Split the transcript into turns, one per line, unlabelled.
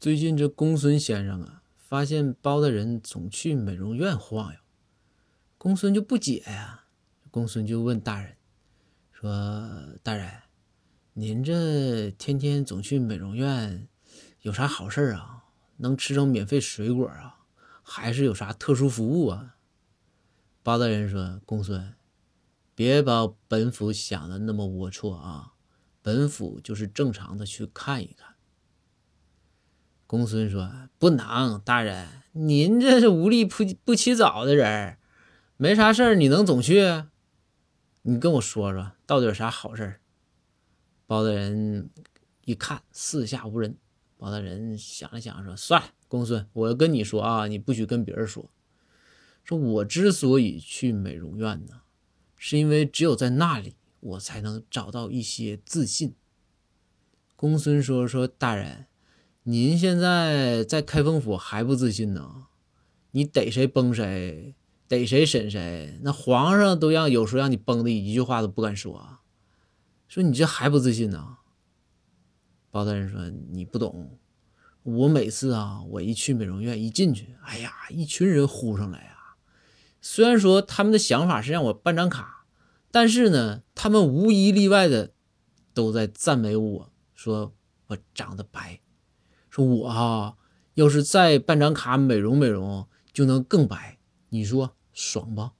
最近这公孙先生啊，发现包大人总去美容院晃悠，公孙就不解呀。公孙就问大人说：“大人，您这天天总去美容院，有啥好事啊？能吃着免费水果啊？还是有啥特殊服务啊？”包大人说：“公孙，别把本府想的那么龌龊啊！本府就是正常的去看一看。”公孙说：“不能，大人，您这是无利不不起早的人，没啥事儿，你能总去？你跟我说说，到底有啥好事儿？”包大人一看四下无人，包大人想了想说：“算了，公孙，我跟你说啊，你不许跟别人说。”说我之所以去美容院呢，是因为只有在那里，我才能找到一些自信。公孙说：“说大人，您现在在开封府还不自信呢？你逮谁崩谁，逮谁审谁，那皇上都让有时候让你崩的一句话都不敢说。说你这还不自信呢？”包大人说：“你不懂，我每次啊，我一去美容院，一进去，哎呀，一群人呼上来呀。”虽然说他们的想法是让我办张卡，但是呢，他们无一例外的都在赞美我，说我长得白，说我哈要是再办张卡美容美容就能更白，你说爽不？